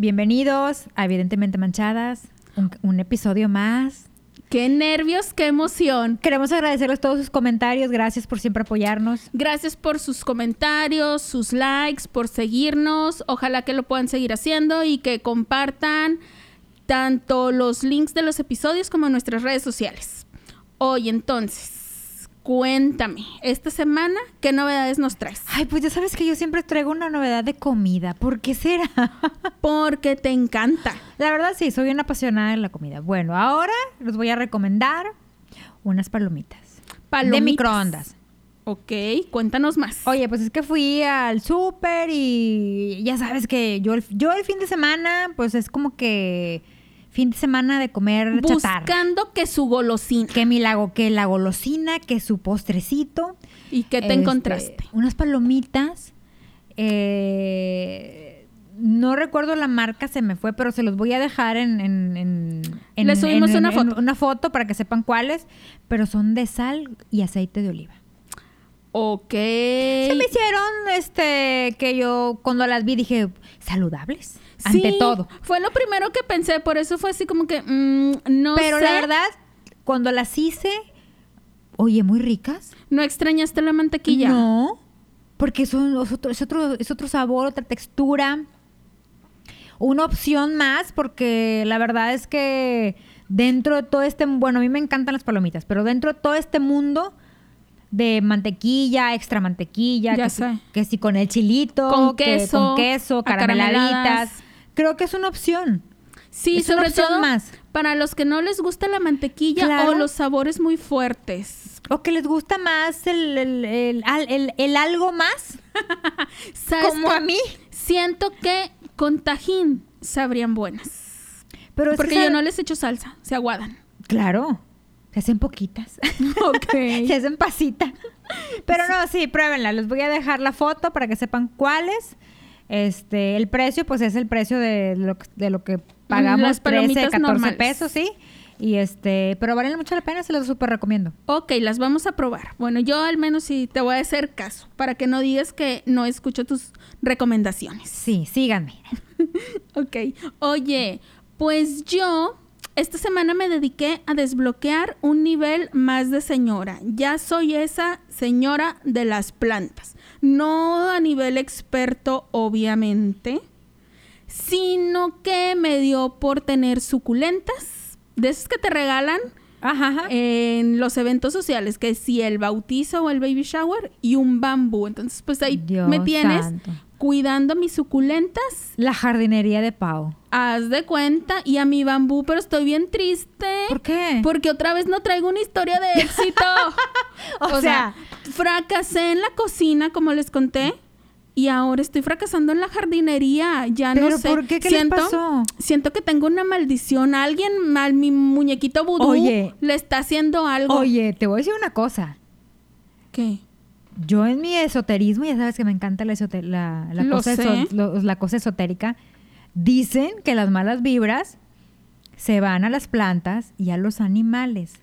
Bienvenidos a Evidentemente Manchadas, un, un episodio más. Qué nervios, qué emoción. Queremos agradecerles todos sus comentarios, gracias por siempre apoyarnos. Gracias por sus comentarios, sus likes, por seguirnos. Ojalá que lo puedan seguir haciendo y que compartan tanto los links de los episodios como nuestras redes sociales. Hoy entonces, cuéntame, esta semana, ¿qué novedades nos traes? Ay, pues ya sabes que yo siempre traigo una novedad de comida. ¿Por qué será? Porque te encanta. La verdad sí, soy una apasionada de la comida. Bueno, ahora les voy a recomendar unas palomitas. Palomitas. De microondas. Ok, cuéntanos más. Oye, pues es que fui al súper y ya sabes que yo, el- yo el fin de semana, pues es como que fin de semana de comer chatarra. Buscando que su golosina. Que mi lago, que la golosina, que su postrecito. ¿Y qué te Este, encontraste? Unas palomitas. eh, no recuerdo la marca, se me fue, pero se los voy a dejar en... en, en- en- Le subimos en- una foto. una foto para que sepan cuáles, pero son de sal y aceite de oliva. Ok. Se me hicieron, este, que yo cuando las vi dije, saludables, ante todo. Fue lo primero que pensé, por eso fue así como que, mm, no Pero sé. la verdad, cuando las hice, oye, muy ricas. ¿No extrañaste la mantequilla? No, porque son, es, otro, es, otro, es otro sabor, otra textura. Una opción más, porque la verdad es que dentro de todo este, bueno, a mí me encantan las palomitas, pero dentro de todo este mundo de mantequilla, extra mantequilla, Ya que, si- sé. que si con el chilito, Con que queso, con queso, carameladitas, creo que es una opción. Sí, Es sobre todo más. para los que no les gusta la mantequilla Claro. o los sabores muy fuertes. O que les gusta más el, el, el- al- el- el algo más, ¿Sabes como a mí. Siento que con tajín sabrían buenas. Pero es que Porque yo no les echo salsa, se aguadan. Claro, se hacen poquitas. Ok. se hacen pasita. Pero no, sí, pruébenla. Les voy a dejar la foto para que sepan cuáles. Este, el precio, pues es el precio de lo, que- de lo que pagamos, Las 13, palomitas 14 normales. pesos, sí. Y este, pero valen mucho la pena, se los súper recomiendo. Ok, las vamos a probar. Bueno, yo al menos sí te voy a hacer caso para que no digas que no escucho tus recomendaciones. Sí, síganme. Ok. Oye, pues yo esta semana me dediqué a desbloquear un nivel más de señora. Ya soy esa señora de las plantas. No a nivel experto, obviamente, sino que me dio por tener suculentas. De esas que te regalan Ajá, ajá. en los eventos sociales, que si el bautizo o el baby shower y un bambú. Entonces, pues ahí Dios me tienes santo. Cuidando mis suculentas La jardinería de Pau. Haz de cuenta y a mi bambú, pero estoy bien triste. ¿Por qué? Porque otra vez no traigo una historia de éxito. O sea- fracasé en la cocina, como les conté, y ahora estoy fracasando en la jardinería. Ya no ¿Pero sé. por qué? ¿Qué les siento, pasó? Siento que tengo una maldición. Alguien, mal, mi muñequito vudú, Oye. le está haciendo algo. Oye, te voy a decir una cosa. ¿Qué? Yo en mi esoterismo, ya sabes que me encanta la, cosa, sé. eso- lo- la cosa esotérica, dicen que las malas vibras se van a las plantas y a los animales.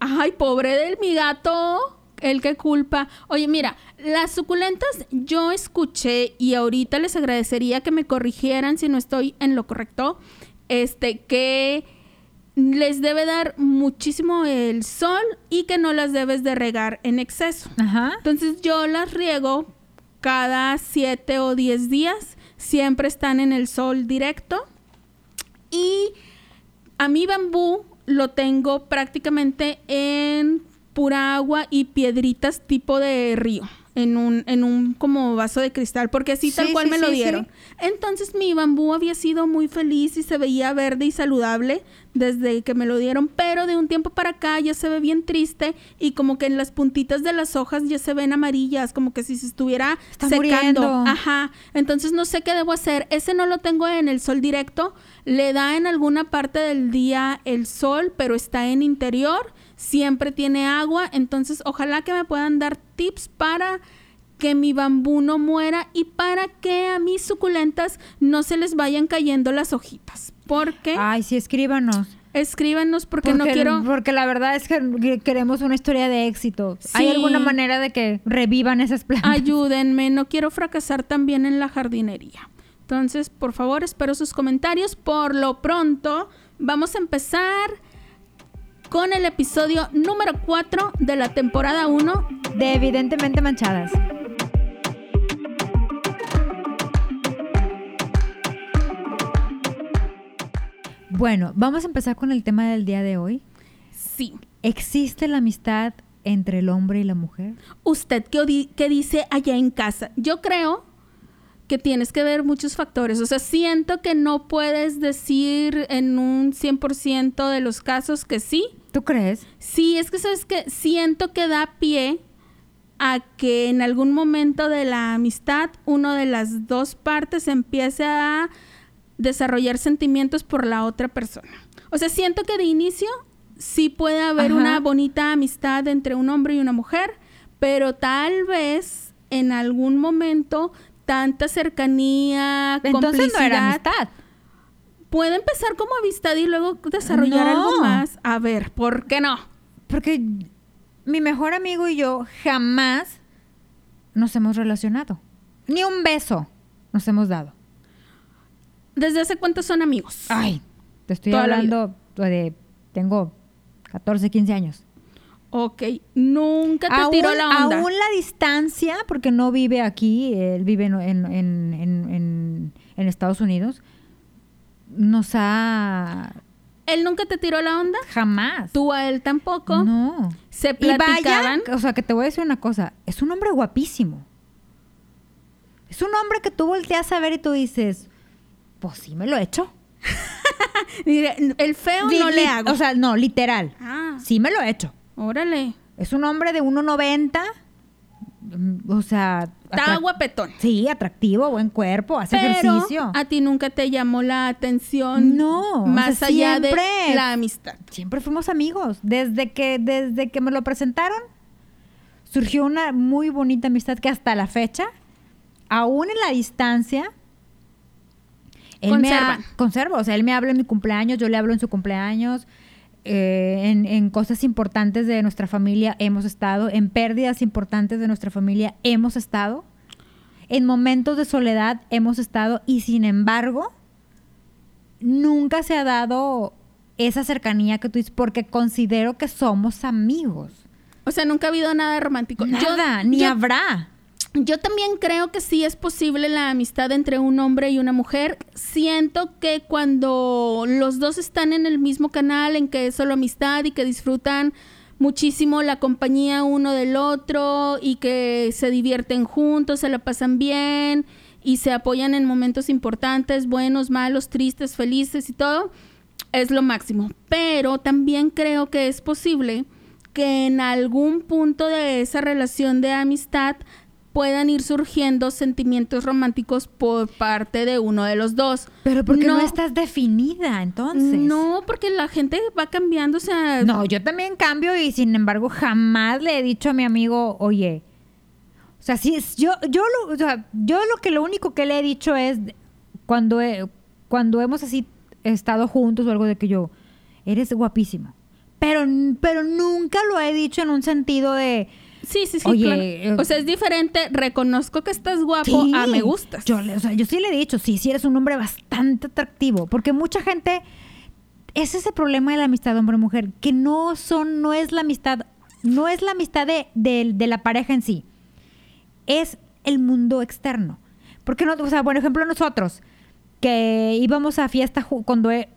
Ay, pobre del mi gato. El que culpa. Oye, mira, las suculentas yo escuché y ahorita les agradecería que me corrigieran si no estoy en lo correcto. Este, que les debe dar muchísimo el sol y que no las debes de regar en exceso. Ajá. Entonces yo las riego cada 7 o 10 días. Siempre están en el sol directo. Y a mi bambú lo tengo prácticamente en pura agua y piedritas tipo de río. En un, en un como vaso de cristal, porque así tal cual sí, me lo dieron. Entonces mi bambú había sido muy feliz y se veía verde y saludable desde que me lo dieron, pero de un tiempo para acá ya se ve bien triste y como que en las puntitas de las hojas ya se ven amarillas, como que si se estuviera Está secando. muriendo. Ajá. Entonces no sé qué debo hacer. Ese no lo tengo en el sol directo, le da en alguna parte del día el sol, pero está en interior, siempre tiene agua, entonces ojalá que me puedan dar tips para que mi bambú no muera y para que a mis suculentas no se les vayan cayendo las hojitas. Porque Ay, sí, escríbanos. escríbanos porque, no quiero Porque la verdad es que queremos una historia de éxito. ¿Hay alguna manera de que revivan esas plantas? ayúdenme, no quiero fracasar también en la jardinería. Entonces, por favor, espero sus comentarios. Por lo pronto, vamos a empezar con el episodio número 4 de la temporada 1 De evidentemente manchadas. Bueno, vamos a empezar con el tema del día de hoy. Sí. ¿Existe la amistad entre el hombre y la mujer? ¿Usted qué, qué dice allá en casa? Yo creo que tienes que ver muchos factores. O sea, siento que no puedes decir en un 100% de los casos que sí. ¿Tú crees? Sí, es que sabes que siento que da pie a que en algún momento de la amistad uno de las dos partes empiece a desarrollar sentimientos por la otra persona. O sea, siento que de inicio sí puede haber Ajá. una bonita amistad entre un hombre y una mujer, pero tal vez en algún momento tanta cercanía, Entonces no era complicidad, amistad. puede empezar como amistad y luego desarrollar No. algo más. A ver, ¿por qué no? Porque mi mejor amigo y yo jamás nos hemos relacionado. Ni un beso nos hemos dado. ¿Desde hace cuánto son amigos? Ay, te estoy Toda hablando de... Tengo 14, 15 años. Ok, nunca te tiró la onda. aún la distancia, porque no vive aquí, él vive en, en- en- en- en- en Estados Unidos, nos ha... Él nunca te tiró la onda. Jamás. Tú a él tampoco. No. Se Y vaya, platicaban. o sea, que te voy a decir una cosa, es un hombre guapísimo. Es un hombre que tú volteas a ver y tú dices, pues sí me lo he hecho. El feo Li- no le hago. O sea, no, literal. ah, Sí me lo he hecho. Órale. Es un hombre de 1.90. mm, O sea... Está guapetón. Sí, atractivo, buen cuerpo, hace Pero ejercicio. a ti nunca te llamó la atención. No, o Más sea, allá siempre. de la amistad. Siempre fuimos amigos. Desde que, desde que me lo presentaron, surgió una muy bonita amistad que hasta la fecha, aún en la distancia, él me ha- conservo. O sea, él me habla en mi cumpleaños, yo le hablo en su cumpleaños. Eh, en, en cosas importantes de nuestra familia hemos estado, en pérdidas importantes de nuestra familia hemos estado, en momentos de soledad hemos estado y sin embargo nunca se ha dado esa cercanía que tú dices porque considero que somos amigos. O sea, nunca ha habido nada romántico. Yo- Nada, ni yo- habrá. Yo también creo que sí es posible la amistad entre un hombre y una mujer. Siento que cuando los dos están en el mismo canal, en que es solo amistad y que disfrutan muchísimo la compañía uno del otro y que se divierten juntos, se la pasan bien y se apoyan en momentos importantes, buenos, malos, tristes, felices y todo, es lo máximo. Pero también creo que es posible que en algún punto de esa relación de amistad puedan ir surgiendo sentimientos románticos por parte de uno de los dos. Pero porque no, No. estás definida entonces. No, porque la gente va cambiando, o sea, No, yo también cambio y sin embargo jamás le he dicho a mi amigo, oye, o sea, sí, es- yo, yo, lo, o sea, yo lo que lo único que le he dicho es cuando, he- cuando hemos así estado juntos o algo de que yo, eres guapísimo. Pero, pero nunca lo he dicho en un sentido de, sí, sí, sí, Oye, claro. eh, O sea, es diferente, reconozco que estás guapo Sí. a me gustas. Yo, le- o sea, yo sí le he dicho, sí, sí eres un hombre bastante atractivo, porque mucha gente es ese problema de la amistad hombre-mujer, que no son, no es la amistad, no es la amistad de, de- de la pareja en sí, es el mundo externo. Porque no, o sea, por ejemplo, nosotros que íbamos a fiesta cuando, eh,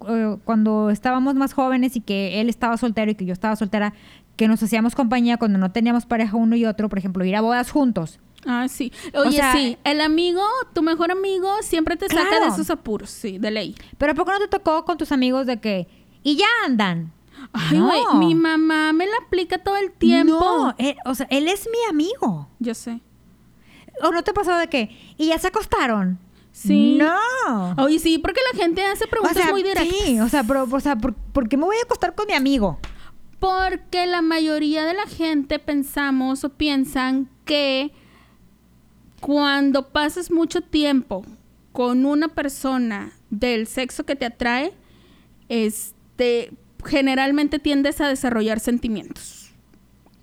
cuando estábamos más jóvenes y que él estaba soltero y que yo estaba soltera, que nos hacíamos compañía cuando no teníamos pareja uno y otro, por ejemplo, ir a bodas juntos. Ah, sí. Oye, sea, sí, el amigo, tu mejor amigo, siempre te saca de esos apuros, sí, de ley. Pero ¿a poco no te tocó con tus amigos de que... Y ya andan. Ay, No. mi mamá me la aplica todo el tiempo. No, él- o sea, él es mi amigo. Yo sé. ¿O no te pasó de que... ¿Y ya se acostaron? Sí. No. Oye, sí, porque la gente hace preguntas o sea, muy directas. sí, o sea, pero, o sea, ¿por, por qué me voy a acostar con mi amigo? Porque la mayoría de la gente pensamos o piensan que cuando pasas mucho tiempo con una persona del sexo que te atrae, este, generalmente tiendes a desarrollar sentimientos.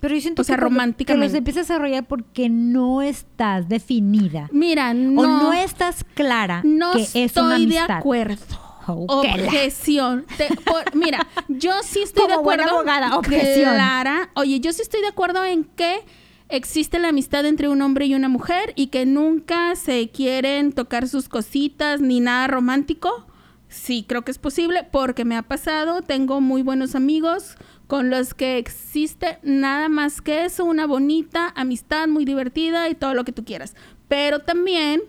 Pero yo siento O sea, que, románticamente. que los empiezas a desarrollar porque no estás definida. Mira, no, o no estás clara no que estoy es una de amistad. acuerdo. Objeción. Te- por- mira, yo sí estoy de Como buena acuerdo. abogada, objeción. Clara. Oye, yo sí estoy de acuerdo en que existe la amistad entre un hombre y una mujer y que nunca se quieren tocar sus cositas ni nada romántico. Sí, creo que es posible porque me ha pasado. Tengo muy buenos amigos con los que existe nada más que eso, una bonita amistad muy divertida y todo lo que tú quieras. Pero también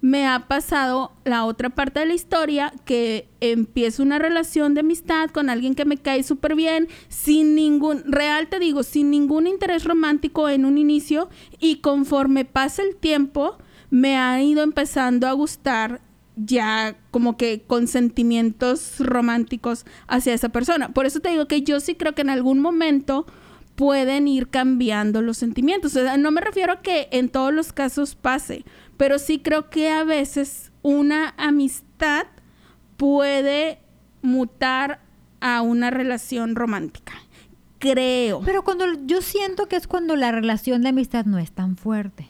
me ha pasado la otra parte de la historia que empiezo una relación de amistad con alguien que me cae súper bien, sin ningún, real te digo, sin ningún interés romántico en un inicio y conforme pasa el tiempo me ha ido empezando a gustar ya como que con sentimientos románticos hacia esa persona. Por eso te digo que yo sí creo que en algún momento pueden ir cambiando los sentimientos. O sea, no me refiero a que en todos los casos pase, pero sí creo que a veces una amistad puede mutar a una relación romántica. Creo. Pero cuando yo siento que es cuando la relación de amistad no es tan fuerte.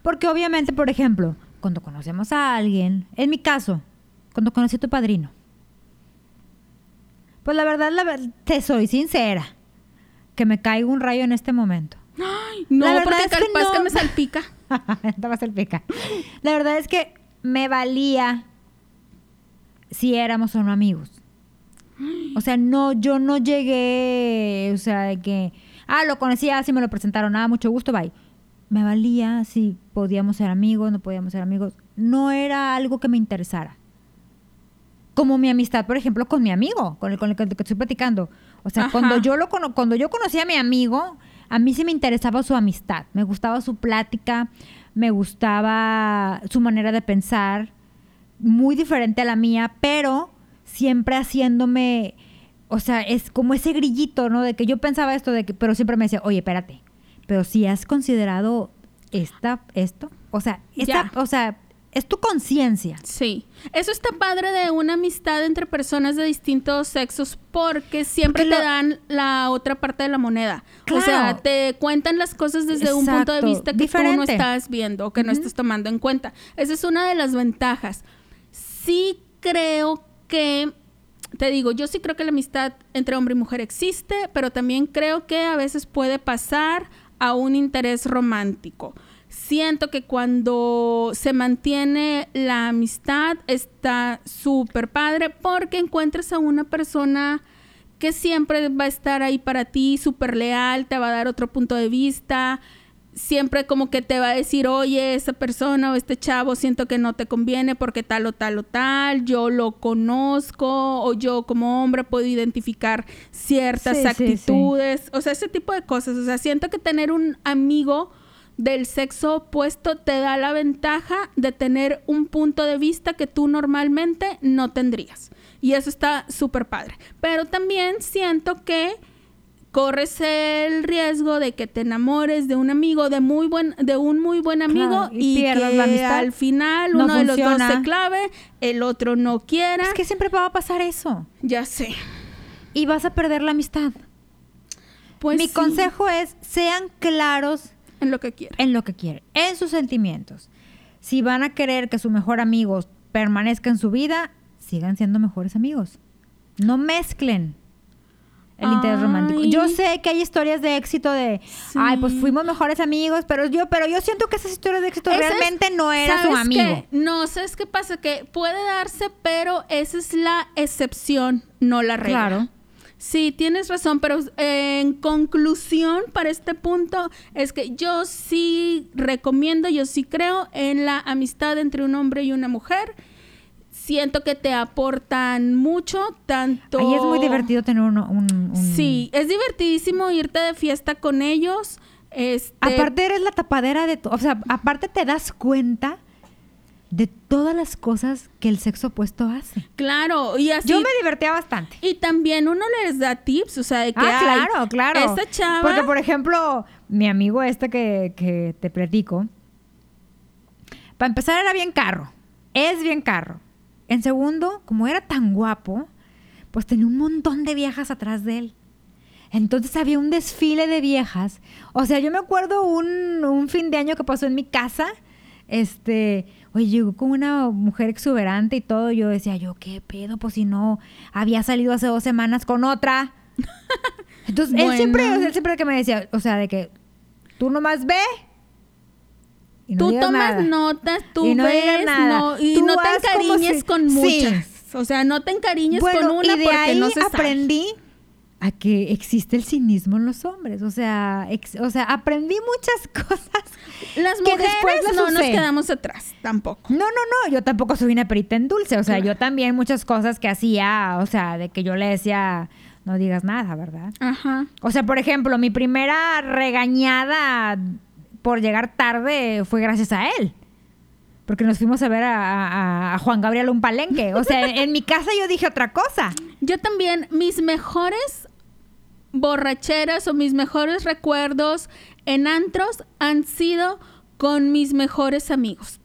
Porque obviamente, por ejemplo, cuando conocemos a alguien, en mi caso, cuando conocí a tu padrino, pues la verdad, la te soy sincera, que me caiga un rayo en este momento. No, La verdad porque es que capaz que no. me salpica. La verdad es que me valía si éramos o no amigos. O sea, no, yo no llegué, o sea, de que, ah, lo conocía, si me lo presentaron, ah, mucho gusto, bye. Me valía si podíamos ser amigos, no podíamos ser amigos. No era algo que me interesara. Como mi amistad, por ejemplo, con mi amigo, con el, con el que, que estoy platicando. O sea, Ajá. cuando yo, lo, cono- cuando yo conocí a mi amigo, a mí sí me interesaba su amistad. Me gustaba su plática, me gustaba su manera de pensar, muy diferente a la mía, pero siempre haciéndome, o sea, es como ese grillito, ¿no? De que yo pensaba esto, de que, pero siempre me decía, oye, espérate, pero si has considerado esta, esto, o sea, esta, o sea, es tu conciencia. Sí, eso está padre de una amistad entre personas de distintos sexos porque siempre Porque te lo- dan la otra parte de la moneda. O sea, te cuentan las cosas desde un punto de vista que tú no estás viendo o que no estás tomando en cuenta. Esa es una de las ventajas. Sí creo que, te digo, yo sí creo que la amistad entre hombre y mujer existe, pero también creo que a veces puede pasar a un interés romántico. Siento que cuando se mantiene la amistad está súper padre porque encuentras a una persona que siempre va a estar ahí para ti, súper leal, te va a dar otro punto de vista, siempre como que te va a decir, oye, esa persona o este chavo siento que no te conviene porque tal o tal o tal, yo lo conozco o yo como hombre puedo identificar ciertas Sí, sí, sí. actitudes, o sea, ese tipo de cosas, o sea, siento que tener un amigo del sexo opuesto te da la ventaja de tener un punto de vista que tú normalmente no tendrías. Y eso está súper padre. Pero también siento que corres el riesgo de que te enamores de un amigo, de muy buen, de un muy buen amigo Claro, y y, pierdas que la amistad. al final No uno de los dos se clave, el otro no quiera. Es que siempre va a pasar eso. Ya sé. Y vas a perder la amistad. Pues Mi sí, consejo es, sean claros en lo que quiera. en lo que quieren, en sus sentimientos. Si van a querer que su mejor amigo permanezca en su vida, sigan siendo mejores amigos. No mezclen el interés romántico. Yo sé que hay historias de éxito de, Sí. ay, pues fuimos mejores amigos, pero yo, pero yo siento que esas historias de éxito es- realmente no era su ¿sabes amigo. qué? No, ¿sabes qué pasa? Que puede darse, pero esa es la excepción, no la regla. Claro. Sí, tienes razón, pero eh, en conclusión para este punto es que yo sí recomiendo, yo sí creo en la amistad entre un hombre y una mujer. Siento que te aportan mucho, tanto... Ahí es muy divertido tener uno, un, un- Sí, es divertidísimo irte de fiesta con ellos. Este, Aparte eres la tapadera de... to- O sea, aparte te das cuenta de todas las cosas que el sexo opuesto hace. claro, y así Yo me divertía bastante. Y también uno les da tips, o sea, de que Ah, claro, claro. Esta chava. Porque, por ejemplo, mi amigo este que, que te platico, para empezar era bien carro. Es bien carro. En segundo, como era tan guapo, pues tenía un montón de viejas atrás de él. Entonces había un desfile de viejas. O sea, yo me acuerdo un, un fin de año que pasó en mi casa. Este, oye, llegó con una mujer exuberante y todo. Yo decía, yo, ¿qué pedo? Pues si no, había salido hace dos semanas con otra. Entonces, él siempre, él siempre que me decía, o sea, de que tú nomás ve. y no tú tomas nada. notas, tú Y no ves, nada. no- y Tú no te encariñes si- con Sí. muchas. O sea, no te encariñes Bueno, con una y de porque ahí no se sabe. A que existe el cinismo en los hombres. O sea, ex- o sea, aprendí muchas cosas. Las que mujeres después las no nos quedamos atrás, tampoco. No, no, no, yo tampoco soy una perita en dulce. O sea, Claro. yo también muchas cosas que hacía, o sea, de que yo le decía, no digas nada, ¿verdad? Ajá. O sea, por ejemplo, mi primera regañada por llegar tarde fue gracias a él. Porque nos fuimos a ver a, a- a Juan Gabriel un palenque. O sea, en mi casa yo dije otra cosa. Yo también, mis mejores borracheras o mis mejores recuerdos en antros han sido con mis mejores amigos.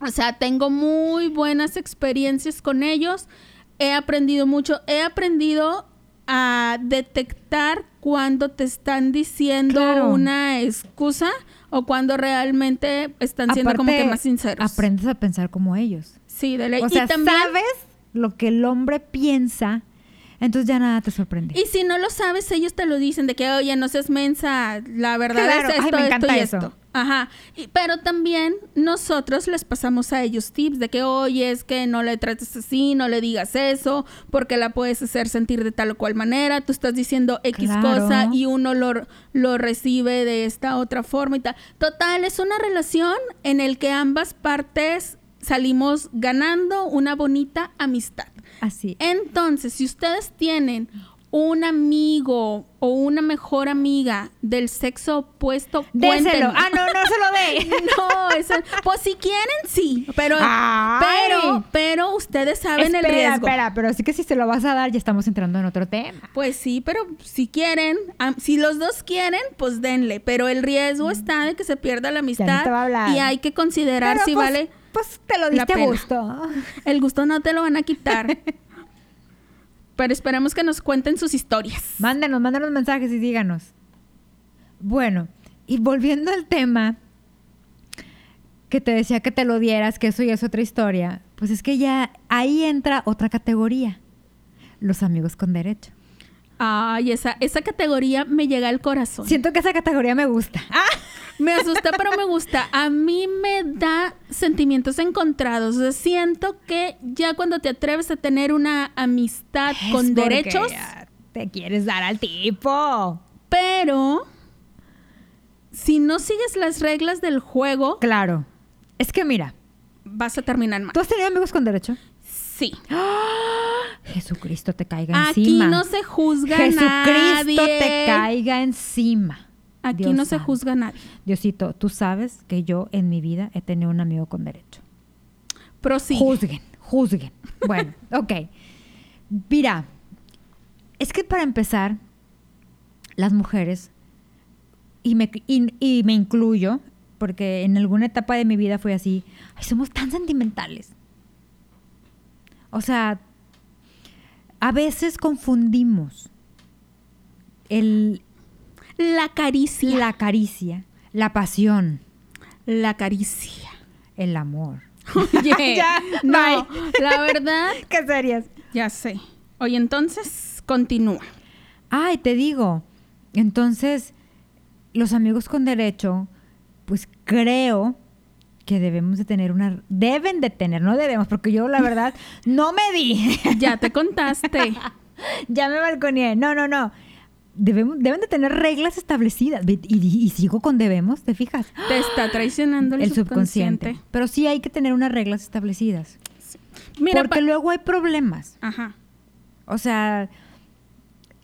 O sea, tengo muy buenas experiencias con ellos. He aprendido mucho. He aprendido a detectar cuando te están diciendo Claro. una excusa o cuando realmente están siendo como que más sinceros. Aprendes a pensar como ellos. Sí, de ley. O sea, y también, sabes lo que el hombre piensa, entonces ya nada te sorprende. Y si no lo sabes, ellos te lo dicen de que, oye, no seas mensa, la verdad Claro, es ay, esto, me esto encanta y eso. esto. Ajá. Y- pero también nosotros les pasamos a ellos tips de que, oye, es que no le trates así, no le digas eso, porque la puedes hacer sentir de tal o cual manera. Tú estás diciendo X Claro. cosa y uno lo, lo recibe de esta otra forma y tal. Total, es una relación en el que ambas partes salimos ganando una bonita amistad. Así. Entonces, si ustedes tienen un amigo o una mejor amiga del sexo opuesto, Déselo. Ah, no, no se lo dé. No, eso- pues si quieren, sí, pero, Ay. pero, pero ustedes saben el espera, riesgo. espera, pero sí que si se lo vas a dar, ya estamos entrando en otro tema. Pues sí, pero si quieren, si los dos quieren, pues denle, pero el riesgo está de que se pierda la amistad te va a hablar. y hay que considerar Pero, si pues, vale Pues te lo diste a gusto. el gusto no te lo van a quitar. pero esperemos que nos cuenten sus historias. Mándenos, mándenos mensajes y díganos. Bueno, y volviendo al tema que te decía que te lo dieras, que eso ya es otra historia, pues es que ya ahí entra otra categoría. Los amigos con derecho. Ay, esa, esa categoría me llega al corazón. Siento que esa categoría me gusta. Ah, Me asusta, pero me gusta. A mí me da sentimientos encontrados. O sea, siento que ya cuando te atreves a tener una amistad es con derechos, Te quieres dar al tipo. pero si no sigues las reglas del juego, Claro. Es que mira, vas a terminar mal. ¿tú has tenido amigos con derecho? Sí. Jesucristo te caiga Aquí encima. no se juzga Jesucristo nadie. te caiga encima. Aquí Dios no se juzga nadie. Diosito, tú sabes que yo en mi vida he tenido un amigo con derecho. Prosigue. Juzguen, juzguen. Bueno, ok. Mira, es que para empezar, las mujeres, y me, y, y me incluyo, porque en alguna etapa de mi vida fue así, ay, somos tan sentimentales. O sea, a veces confundimos el, La caricia. la caricia, la pasión, La caricia. el amor. Oye, Ya, no, la verdad, ¿Qué serías? ya sé. Oye, entonces, continúa. Ay, te digo. Entonces, los amigos con derecho, pues creo que debemos de tener una... Deben de tener, no debemos, porque yo la verdad no me di. Ya te contaste. ya me balconeé. No, no, no. Debemos, deben de tener reglas establecidas. Y, y- y sigo con debemos, ¿te fijas? Te está traicionando el, El subconsciente. subconsciente. Pero sí hay que tener unas reglas establecidas. Mira, porque luego hay problemas. Ajá. O sea,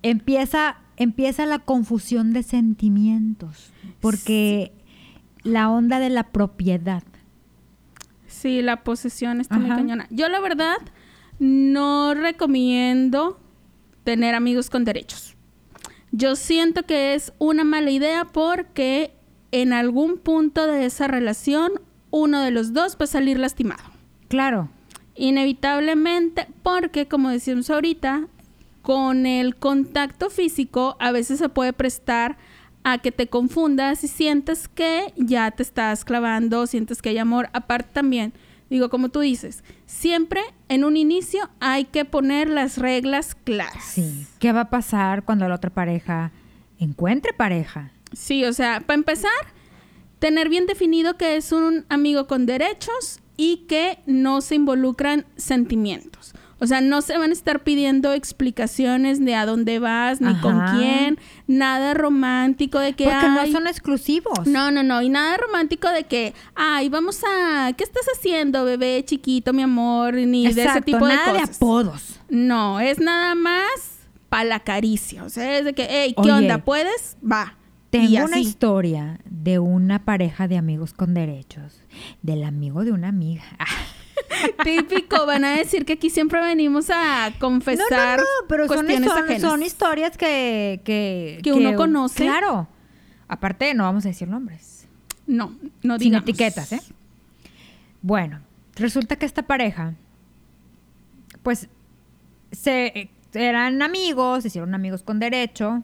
empieza, empieza la confusión de sentimientos. Porque la onda de la propiedad. Sí, la posesión está muy cañona. Yo la verdad no recomiendo tener amigos con derechos. Yo siento que es una mala idea porque en algún punto de esa relación uno de los dos va a salir lastimado. Claro. Inevitablemente, porque como decíamos ahorita, con el contacto físico a veces se puede prestar a que te confundas y sientes que ya te estás clavando, sientes que hay amor. Aparte también, digo, como tú dices, siempre en un inicio hay que poner las reglas claras. Sí. ¿Qué va a pasar cuando la otra pareja encuentre pareja? Sí, o sea, para empezar, tener bien definido que es un amigo con derechos y que no se involucran sentimientos. O sea, no se van a estar pidiendo explicaciones de a dónde vas, ni con quién, nada romántico de que Porque no "Ay, son exclusivos. no, no, no, y nada romántico de que, ay, vamos a, ¿qué estás haciendo, bebé chiquito, mi amor? Ni de ese tipo de nada de cosas. apodos. no, es nada más para la caricia, o sea, es de que, hey, ¿qué Oye, onda? ¿Puedes? Va. Tengo una historia de una pareja de amigos con derechos. Del amigo de una amiga. Típico, van a decir que aquí siempre venimos a confesar no, no, pero son, cuestiones son- ajenas. son historias que, que, Que uno conoce. Claro. Aparte, no vamos a decir nombres. No, no Sin digamos. etiquetas, ¿eh? Bueno, resulta que esta pareja, pues, se, eran amigos, se hicieron amigos con derecho,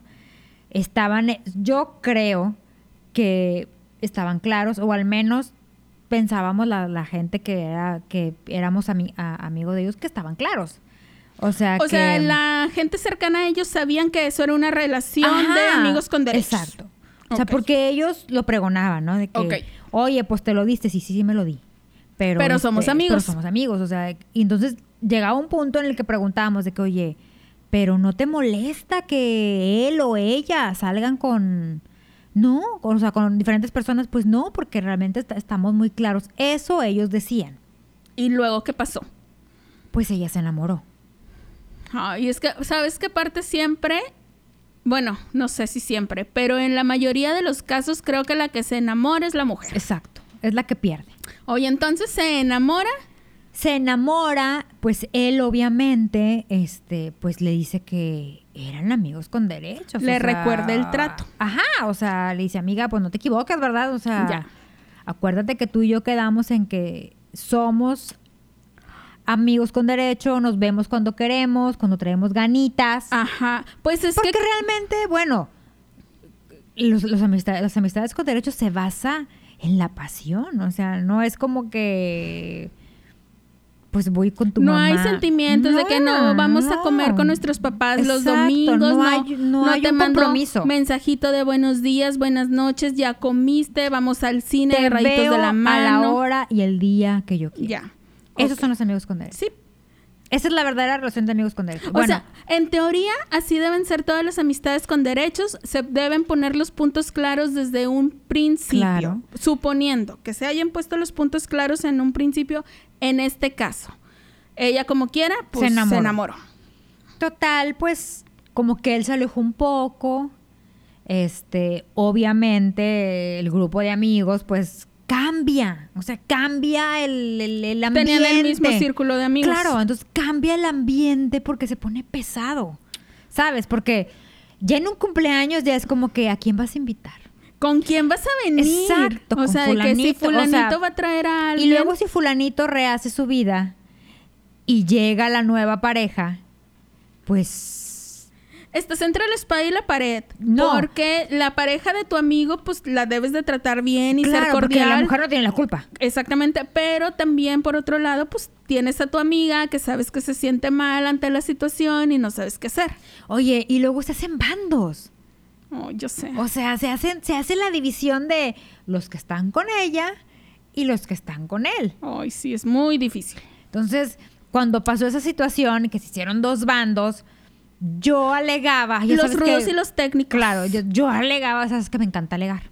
estaban, yo creo que estaban claros, o al menos pensábamos la, la gente que era que éramos ami- amigos de ellos que estaban claros. O sea, O que, sea, la gente cercana a ellos sabían que eso era una relación de amigos con derechos. Exacto. O sea, porque ellos lo pregonaban, ¿no? De que, oye, pues te lo diste, sí, sí, sí me lo di. Pero, Pero somos este, amigos. Pero somos amigos, o sea, y entonces llegaba un punto en el que preguntábamos de que, oye, pero no te molesta que él o ella salgan con, no, o sea, con diferentes personas, pues no, porque realmente est- estamos muy claros. Eso ellos decían. ¿Y luego qué pasó? Pues ella se enamoró. Ay, es que, ¿sabes qué parte siempre? Bueno, no sé si siempre, pero en la mayoría de los casos creo que la que se enamora es la mujer. Exacto, es la que pierde. Oye, entonces se enamora. se enamora, pues él obviamente, este, pues le dice que eran amigos con derechos. Le recuerda el trato. Ajá, o sea, le dice, amiga, pues no te equivocas, ¿verdad? O sea, Ya. acuérdate que tú y yo quedamos en que somos amigos con derecho, nos vemos cuando queremos, cuando traemos ganitas. Ajá. Pues es Porque que realmente, bueno, los, los amistades, las amistades con derechos se basa en la pasión. O sea, no es como que pues voy con tu no mamá. hay sentimientos de que no vamos a comer con nuestros papás los domingos. no No, hay- no hay te un mando compromiso. Mensajito de buenos días, buenas noches, ya comiste, vamos al cine, Te agarraditos veo de la a la mano. hora y el día que yo quiera. Ya. Esos son los amigos con derechos. Sí. Esa es la verdadera relación de amigos con derechos. O Bueno, sea, en teoría, así deben ser todas las amistades con derechos. Se deben poner los puntos claros desde un principio. Claro. Suponiendo que se hayan puesto los puntos claros en un principio, en este caso. Ella, como quiera, pues se enamoró. enamoró. Total, pues como que él se alejó un poco. Este, obviamente el grupo de amigos pues cambia, o sea, cambia el, el, el ambiente. Tenían el mismo círculo de amigos. Claro, entonces cambia el ambiente porque se pone pesado, ¿sabes? Porque ya en un cumpleaños ya es como que ¿a quién vas a invitar? ¿Con quién vas a venir? Exacto, O sea, de que si fulanito, o fulanito sea, va a traer a Y alguien. luego si fulanito rehace su vida y llega la nueva pareja, pues Estás entre la espada y la pared. No. Porque la pareja de tu amigo, pues la debes de tratar bien y ser claro, porque cordial. la mujer no tiene la culpa. Exactamente, pero también por otro lado, pues tienes a tu amiga que sabes que se siente mal ante la situación y no sabes qué hacer. Oye, y luego se hacen bandos. Oh, yo sé. O sea, se hacen, se hace la división de los que están con ella y los que están con él. Ay, sí, es muy difícil. Entonces, cuando pasó esa situación, que se hicieron dos bandos, yo alegaba. ya los sabes rudos que- y los técnicos. Claro, yo, yo alegaba, sabes que me encanta alegar.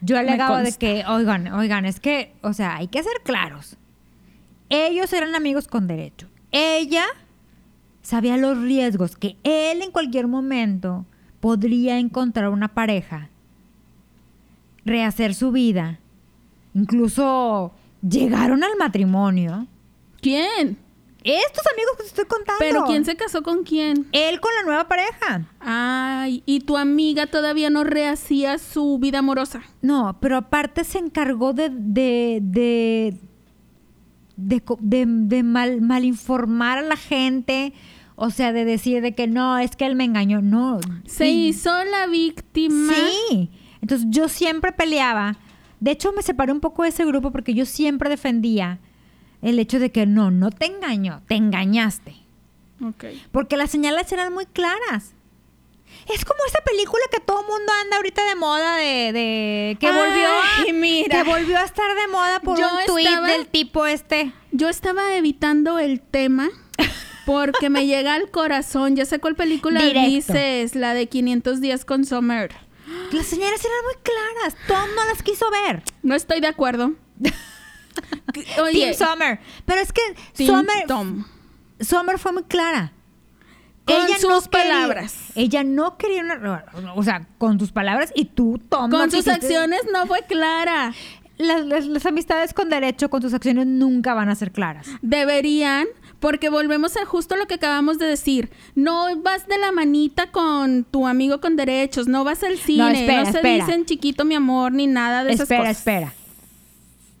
Yo alegaba de que, oigan, oigan, es que, o sea, hay que ser claros. Ellos eran amigos con derecho. Ella sabía los riesgos que él en cualquier momento podría encontrar una pareja, rehacer su vida, incluso llegaron al matrimonio. ¿Quién? Estos amigos que te estoy contando. ¿Pero quién se casó con quién? Él con la nueva pareja. Ay, y tu amiga todavía no rehacía su vida amorosa. No, pero aparte se encargó de de de de, de mal, malinformar a la gente. O sea, de decir de que no, es que él me engañó. No. Se Y- hizo la víctima. Sí. Entonces yo siempre peleaba. De hecho, me separé un poco de ese grupo porque yo siempre defendía el hecho de que no, no te engañó, te engañaste. Ok. Porque las señales eran muy claras. Es como esa película que todo el mundo anda ahorita de moda de, de- que volvió a, mira. que volvió a estar de moda por Yo un estaba- del tipo este. Yo estaba evitando el tema porque me llega al corazón. Ya sé cuál película Directo. dices, la de 500 días con Summer. Las señales eran muy claras. Tom no las quiso ver. No estoy de acuerdo. Oye, Team Summer. Pero es que Team Summer, Tom. Summer fue muy clara. Con sus quería- palabras. ella no quería una. O sea, con sus palabras y tú, Tom. no Con sus acciones no fue clara. Las, las- las amistades con derecho, con tus acciones, nunca van a ser claras. Deberían, porque volvemos a justo lo que acabamos de decir. No vas de la manita con tu amigo con derechos, no vas al cine, no, espera, se espera. dicen chiquito mi amor ni nada de esas espera, cosas. espera.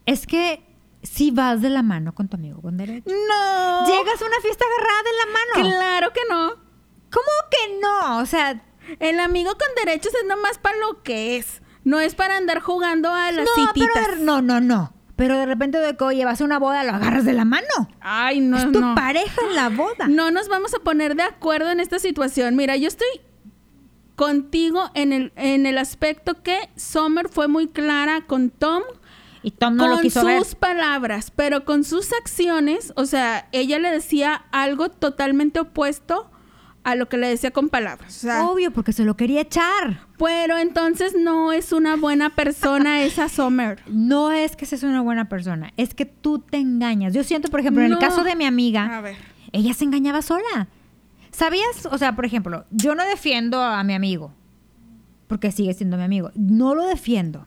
Es que si vas de la mano con tu amigo con derecho. No. Llegas a una fiesta agarrada de la mano. Claro que no. ¿Cómo que no? O sea, El amigo con derechos es nomás para lo que es. No es para andar jugando a las no, pero no, no, no. Pero de repente de que, oye, vas a una boda, lo agarras de la mano. Ay, no, es tu no. pareja en la boda. No nos vamos a poner de acuerdo en esta situación. Mira, yo estoy contigo en el, en el aspecto que Summer fue muy clara con Tom Y Tom no con lo quiso sus palabras, pero con sus acciones, o sea, ella le decía algo totalmente opuesto a lo que le decía con palabras. O sea, Obvio, porque se lo quería echar. pero entonces no es una buena persona esa Summer. No es que seas una buena persona, es que tú te engañas. Yo siento, por ejemplo, en el caso de mi amiga, A ver. ella se engañaba sola. ¿Sabías? O sea, por ejemplo, yo no defiendo a mi amigo, porque sigue siendo mi amigo. No lo defiendo.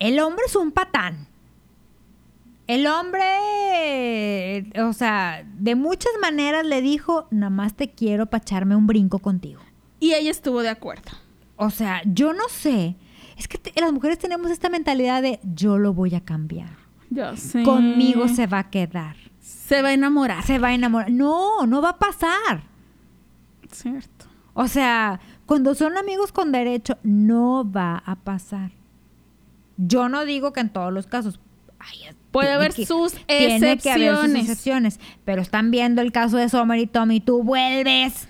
El hombre es un patán. El hombre, o sea, de muchas maneras le dijo, nada más te quiero para echarme un brinco contigo. Y ella estuvo de acuerdo. O sea, yo no sé. Es que te- las mujeres tenemos esta mentalidad de yo lo voy a cambiar. Yo sé. Conmigo se va a quedar. se va a enamorar. Se va a enamorar. No, no va a pasar. Cierto. O sea, cuando son amigos con derecho, no va a pasar. Yo no digo que en todos los casos. ay, Puede haber que- sus Tiene que haber sus excepciones. Pero están viendo el caso de Summer y Tommy. Tú vuelves.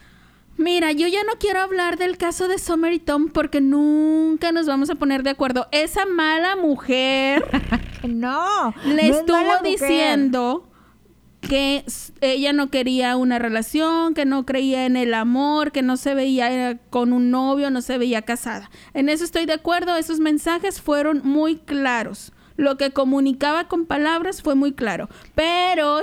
Mira, yo ya no quiero hablar del caso de Summer y Tom porque nunca nos vamos a poner de acuerdo. Esa mala mujer no. le no estuvo diciendo que ella no quería una relación, que no creía en el amor, que no se veía eh, con un novio, no se veía casada. En eso estoy de acuerdo, esos mensajes fueron muy claros. Lo que comunicaba con palabras fue muy claro. Pero,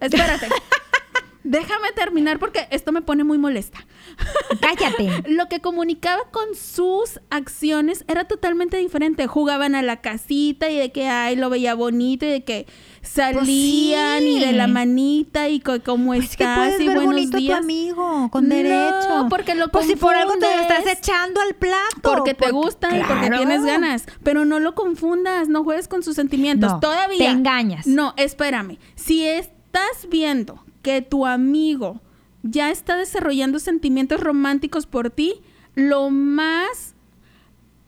espérate, déjame terminar porque esto me pone muy molesta. Cállate. Lo que comunicaba con sus acciones era totalmente diferente. Jugaban a la casita y de que, ay, lo veía bonito y de que salían sí. y de la manita y co- cómo Pues es que estás puedes y ver buenos bonito a tu días. amigo con No, derecho. porque lo Pues si por algo te lo estás echando al plato. Porque te gustan y porque tienes ganas. Pero no lo confundas, no juegues con sus sentimientos. No, Todavía. te engañas. No, espérame. Si estás viendo que tu amigo ya está desarrollando sentimientos románticos por ti, lo más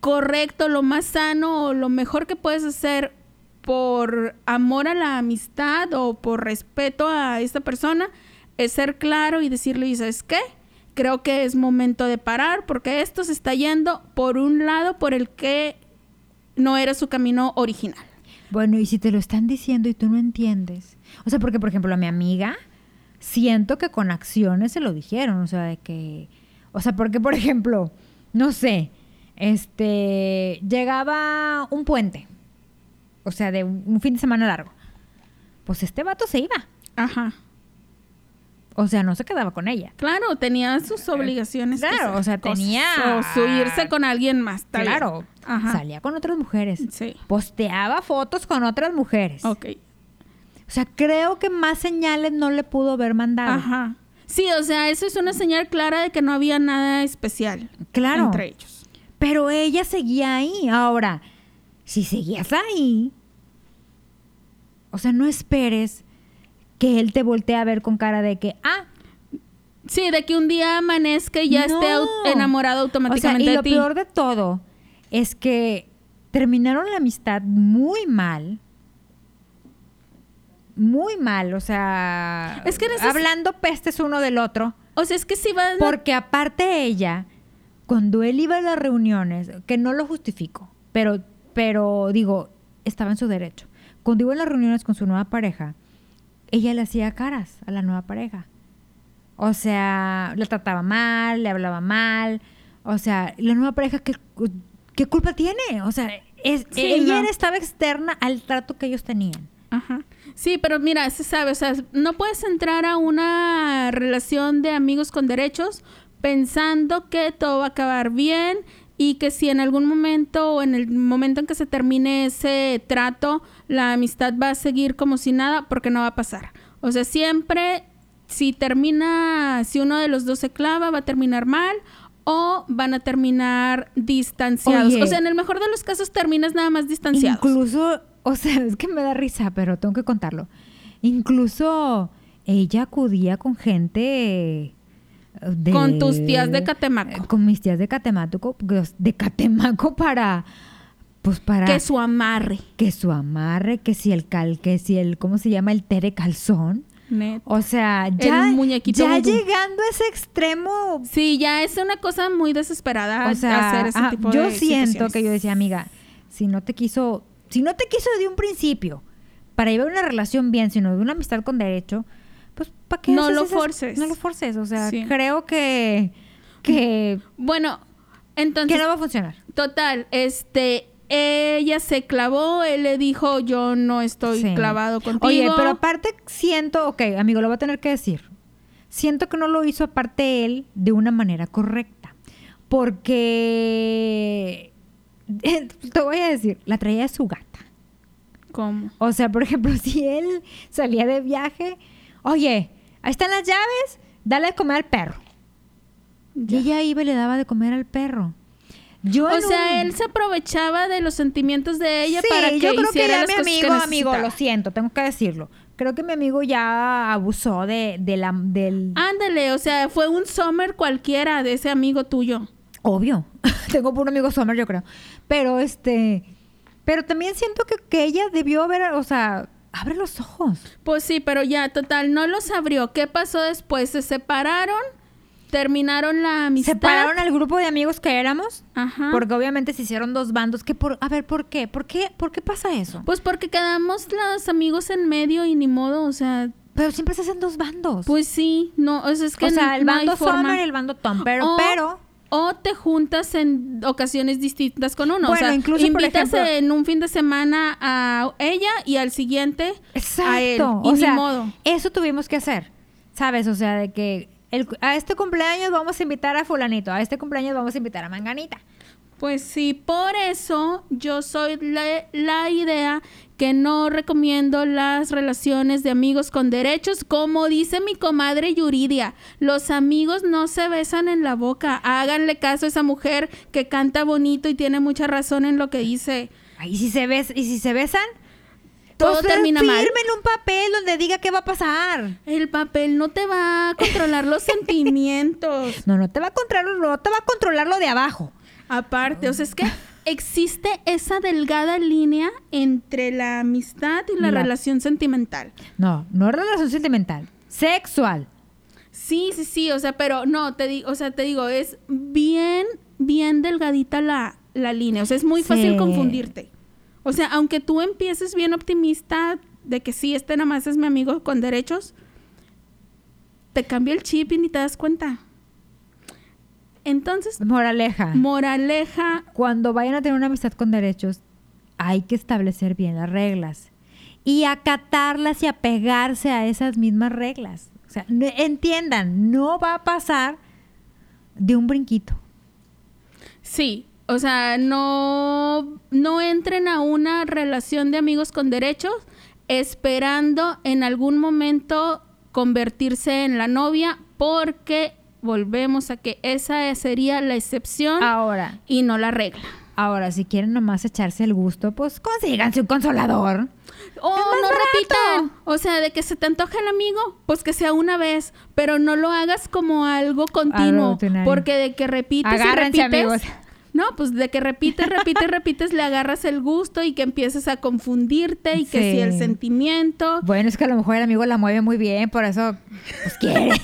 correcto, lo más sano o lo mejor que puedes hacer por amor a la amistad o por respeto a esta persona es ser claro y decirle, "¿Y ¿sabes qué? Creo que es momento de parar porque esto se está yendo por un lado por el que no era su camino original. Bueno, y si te lo están diciendo y tú no entiendes. O sea, porque, por ejemplo, a mi amiga, siento que con acciones se lo dijeron. O sea, de que. O sea, porque, por ejemplo, no sé, este. Llegaba un puente. O sea, de un, fin de semana largo. Pues este vato se iba. Ajá. O sea, no se quedaba con ella. Claro, tenía sus obligaciones. que Claro, o sea, tenía- O su irse con alguien más. bien. claro. Ajá. Salía con otras mujeres. Sí. Posteaba fotos con otras mujeres. Ok. O sea, creo que más señales no le pudo haber mandado. Ajá. Sí, o sea, eso es una señal clara de que no había nada especial Claro. entre ellos. Pero ella seguía ahí. Ahora, si seguías ahí, o sea, no esperes que él te voltee a ver con cara de que, ah, Sí, de que un día amanezca y ya esté au- enamorado O sea, automáticamente y de lo ti. peor de todo es que terminaron la amistad muy mal. Muy mal, o sea, Es que en esas- hablando pestes uno del otro. O sea, es que si van... Porque aparte ella, cuando él iba a las reuniones, que no lo justifico, pero, pero digo, estaba en su derecho. Cuando iba a las reuniones con su nueva pareja, ella le hacía caras a la nueva pareja. O sea, la trataba mal, le hablaba mal. O sea, la nueva pareja, ¿qué, qué culpa tiene? O sea, es, Sí, ella no. estaba externa al trato que ellos tenían. Ajá. Sí, pero mira, se sabe, o sea, no puedes entrar a una relación de amigos con derechos pensando que todo va a acabar bien y que si en algún momento o en el momento en que se termine ese trato, la amistad va a seguir como si nada, porque no va a pasar. O sea, siempre si termina, si uno de los dos se clava, va a terminar mal o van a terminar distanciados. Oye. o sea, en el mejor de los casos terminas nada más distanciados. Incluso, o sea, es que me da risa, pero tengo que contarlo. Incluso ella acudía con gente eh, de- Con tus tías de Catemaco. Con mis tías de Catemaco, pues, de Catemaco para pues para que su amarre. que su amarre, que si el cal, que si el ¿cómo se llama? el tere calzón. Neta. O sea, ya muñequito ya vudú. llegando a ese extremo, Sí, ya es una cosa muy desesperada o sea, hacer ese ah, tipo yo de siento que yo decía, amiga, si no te quiso, si no te quiso de un principio para llevar una relación bien, sino de una amistad con derecho, pues ¿para qué No lo esas- forces. No lo forces, o sea, Sí. creo que que, Bueno, entonces, que no va a funcionar. total, este, ella se clavó, él le dijo, yo no estoy Sí. clavado contigo. Oye, pero aparte siento, ok, amigo, lo voy a tener que decir. Siento que no lo hizo aparte él de una manera correcta. Porque, te voy a decir, la traía de su gata. ¿Cómo? O sea, por ejemplo, si él salía de viaje, oye, ahí están las llaves, dale de comer al perro. Y Ya. ella iba y le daba de comer al perro. Yo O sea, un- él se aprovechaba de los sentimientos de ella sí, para que yo creo que hiciera ya las mi cosas que amigo, amigo, lo siento, tengo que decirlo. Creo que mi amigo ya abusó de, de la, del... Ándale, o sea, fue un summer cualquiera de ese amigo tuyo. Obvio. tengo por un amigo Summer, yo creo. Pero este... Pero también siento que, que ella debió haber, o sea, abre los ojos. Pues sí, pero ya, total, no los abrió. ¿Qué pasó después? Se separaron, terminaron la amistad. Separaron al grupo de amigos que éramos. Ajá. Porque obviamente se hicieron dos bandos. Que por, a ver, ¿por qué? ¿Por qué? ¿Por qué pasa eso? Pues porque quedamos los amigos en medio y ni modo, o sea, Pero siempre se hacen dos bandos. pues sí, no, o sea, es que o sea, el no bando. Summer y el bando Tom. Pero, O- pero... O te juntas en ocasiones distintas con uno. Bueno, o sea, incluso, por invitas ejemplo- en un fin de semana a ella y al siguiente Exacto. a él. Y o ni sea, modo. eso tuvimos que hacer. ¿Sabes? O sea, de que el- a este cumpleaños vamos a invitar a fulanito, a este cumpleaños vamos a invitar a manganita. Pues sí, por eso yo soy la, la idea que no recomiendo las relaciones de amigos con derechos. Como dice mi comadre Yuridia, los amigos no se besan en la boca. Háganle caso a esa mujer que canta bonito y tiene mucha razón en lo que dice. Ay, ¿y si se bes y si se besan, Todo pues, termina mal. Firmen un papel donde diga qué va a pasar. El papel no te va a controlar los sentimientos. No, no te va a controlar, no te va a controlar lo de abajo. Aparte, o sea, es que existe esa delgada línea entre la amistad y la La- relación sentimental. No, no es relación sentimental, sexual. Sí, sí, sí, o sea, pero no, te digo, o sea, te digo, es bien, bien delgadita la, la línea, o sea, es muy fácil confundirte. O sea, aunque tú empieces bien optimista de que sí, este nada más es mi amigo con derechos, te cambia el chip y ni te das cuenta. Entonces, Moraleja. moraleja, Cuando vayan a tener una amistad con derechos, hay que establecer bien las reglas y acatarlas y apegarse a esas mismas reglas. O sea, entiendan, no va a pasar de un brinquito. Sí, o sea, no, no entren a una relación de amigos con derechos esperando en algún momento convertirse en la novia porque volvemos a que esa sería la excepción Ahora, y no la regla. Ahora, si quieren nomás echarse el gusto, pues consíganse un consolador. O más no repitan. O sea, de que se te antoja el amigo, pues que sea una vez, pero no lo hagas como algo continuo. porque de que repites Agárrense, y repites. amigos. No, pues de que repites, repites, repites, le agarras el gusto y que empieces a confundirte y que Sí. si el sentimiento. Bueno, es que a lo mejor el amigo la mueve muy bien, por eso, pues quiere.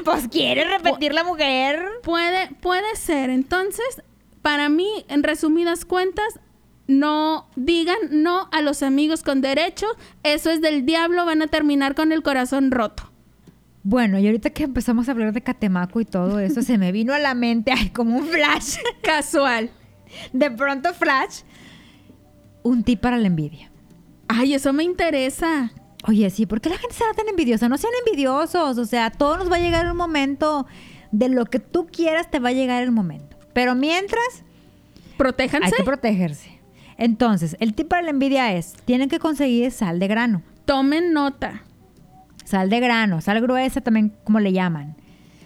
pues quiere repetir la mujer. Puede, puede ser. Entonces, para mí, en resumidas cuentas, no digan no a los amigos con derecho. Eso es del diablo, van a terminar con el corazón roto. Bueno, y ahorita que empezamos a hablar de Catemaco y todo eso, se me vino a la mente, ay, como un flash. Casual. De pronto, flash. Un tip para la envidia. Ay, eso me interesa. Oye, sí, ¿por qué la gente será tan envidiosa? No sean envidiosos, o sea, a todos nos va a llegar un momento de lo que tú quieras, te va a llegar el momento. Pero mientras, Protéjanse. hay que protegerse. Entonces, el tip para la envidia es, tienen que conseguir sal de grano. Tomen nota. Sal de grano, sal gruesa también, como le llaman.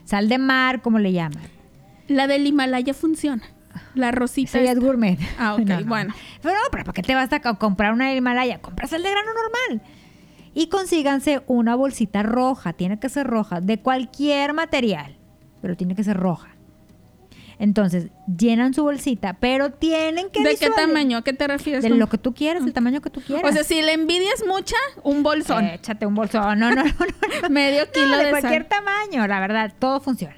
Sal de mar, como le llaman. La del Himalaya funciona. La rosita. Esa es gourmet. Ah, ok, No, no. bueno. Pero pero ¿para qué te vas a co- comprar una Himalaya? Compra sal de grano normal. Y consíganse una bolsita roja, tiene que ser roja, de cualquier material, pero tiene que ser roja. Entonces, llenan su bolsita, pero tienen que ¿De qué tamaño? ¿A qué te refieres? De lo que tú quieras, el tamaño que tú quieras. O sea, si la envidia es mucha, un bolsón. Échate un bolsón. No, no, no, no. Medio kilo No, de, de, cualquier sal. tamaño, la verdad, todo funciona.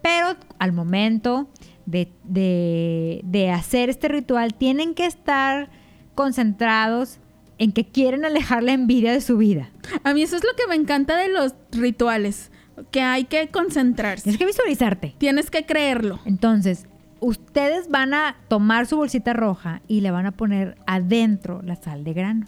Pero al momento de, de- de hacer este ritual, tienen que estar concentrados en que quieren alejar la envidia de su vida. A mí eso es lo que me encanta de los rituales. Que hay que concentrarse. Tienes que visualizarte. Tienes que creerlo. Entonces, ustedes van a tomar su bolsita roja y le van a poner adentro la sal de grano,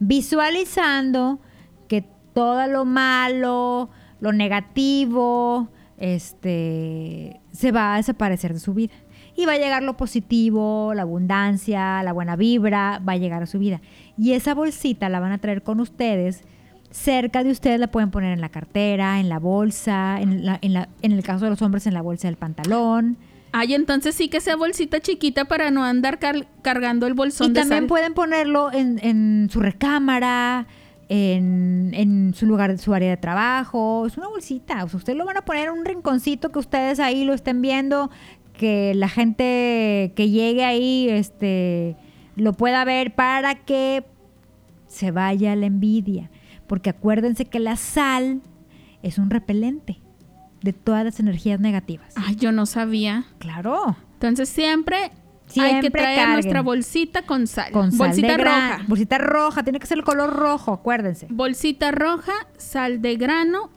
visualizando que todo lo malo, lo negativo, este, se va a desaparecer de su vida. Y va a llegar lo positivo, la abundancia, la buena vibra, va a llegar a su vida. Y esa bolsita la van a traer con ustedes. Cerca de ustedes la pueden poner en la cartera, en la bolsa, en, la- en la- en el caso de los hombres en la bolsa del pantalón. Ay, entonces sí que sea bolsita chiquita para no andar car- cargando el bolsón Y de también sal. pueden ponerlo en, en su recámara, en, en su lugar, su área de trabajo. Es una bolsita. O sea, ustedes lo van a poner en un rinconcito que ustedes ahí lo estén viendo, que la gente que llegue ahí este, lo pueda ver para que se vaya la envidia. Porque acuérdense que la sal es un repelente de todas las energías negativas. Ay, yo no sabía. Claro. Entonces siempre, hay que traer carguen. nuestra bolsita con sal. Con sal bolsita de roja. Bolsita roja, tiene que ser el color rojo, acuérdense. Bolsita roja, sal de grano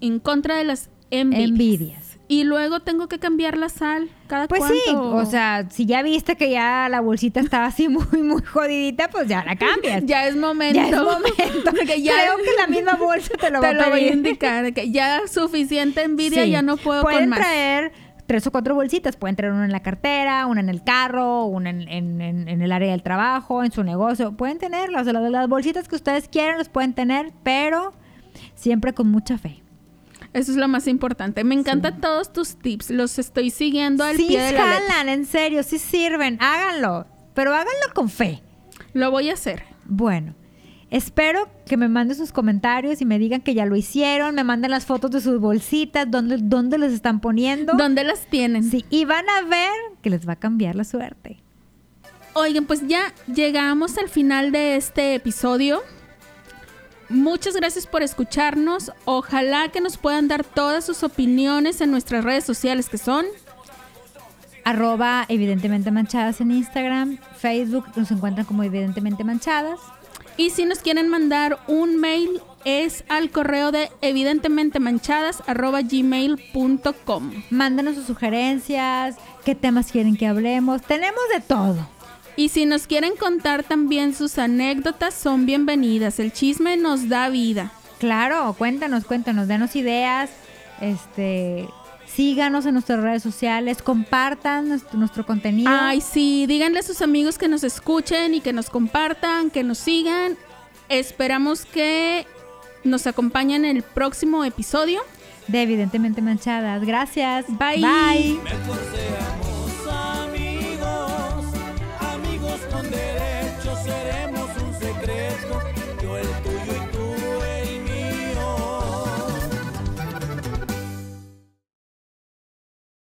en contra de las envidias. Envidias. Y luego tengo que cambiar la sal cada Pues cuánto. sí, o sea, si ya viste que ya la bolsita estaba así muy, muy jodidita, pues ya la cambias. ya es momento. Ya es momento. ya Creo que la misma bolsa te lo va a voy a indicar. Que ya suficiente envidia, Sí. ya no puedo Pueden con más. traer tres o cuatro bolsitas. Pueden traer una en la cartera, una en el carro, una en, en- en- en el área del trabajo, en su negocio. Pueden tenerlas. Las, las bolsitas que ustedes quieran las pueden tener, pero siempre con mucha fe. Eso es lo más importante. Me encantan todos tus tips. Los estoy siguiendo al sí pie de la letra. jalan, en serio, sí sirven. Háganlo, pero háganlo con fe. Lo voy a hacer. Bueno, espero que me manden sus comentarios y me digan que ya lo hicieron, me manden las fotos de sus bolsitas, dónde, dónde les están poniendo. ¿Dónde las tienen? Sí, y van a ver que les va a cambiar la suerte. Oigan, pues ya llegamos al final de este episodio. Muchas gracias por escucharnos. Ojalá que nos puedan dar todas sus opiniones en nuestras redes sociales que son Arroba evidentemente manchadas en Instagram, Facebook nos encuentran como evidentemente manchadas. y si nos quieren mandar un mail es al correo de evidentementemanchadas@gmail.com. Mándenos sus sugerencias, qué temas quieren que hablemos. Tenemos de todo. Y si nos quieren contar también sus anécdotas son bienvenidas. El chisme nos da vida. Claro, cuéntanos, cuéntanos, denos ideas. Este, síganos en nuestras redes sociales, compartan nuestro, nuestro contenido. Ay, sí, díganle a sus amigos que nos escuchen y que nos compartan, que nos sigan. Esperamos que nos acompañen en el próximo episodio. de evidentemente manchadas. Gracias. Bye. Bye.